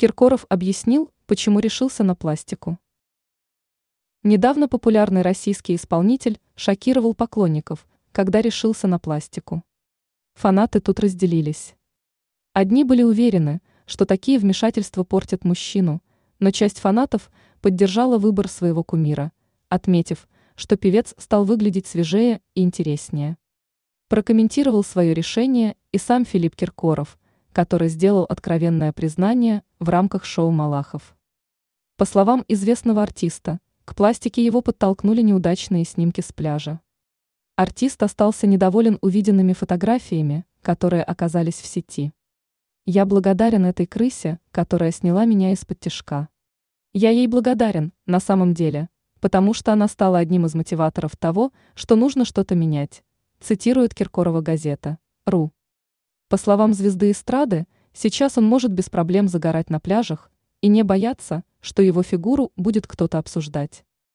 Киркоров объяснил, почему решился на пластику. Недавно популярный российский исполнитель шокировал поклонников, когда решился на пластику. Фанаты тут разделились. Одни были уверены, что такие вмешательства портят мужчину, но часть фанатов поддержала выбор своего кумира, отметив, что певец стал выглядеть свежее и интереснее. Прокомментировал свое решение и сам Филипп Киркоров, который сделал откровенное признание в рамках шоу «Малахов». По словам известного артиста, к пластике его подтолкнули неудачные снимки с пляжа. Артист остался недоволен увиденными фотографиями, которые оказались в сети. Я благодарен этой крысе, которая сняла меня из-под тяжка. Я ей благодарен, на самом деле, потому что она стала одним из мотиваторов того, что нужно что-то менять, цитирует Киркорова газета. РУ. По словам звезды эстрады, сейчас он может без проблем загорать на пляжах и не бояться, что его фигуру будет кто-то обсуждать.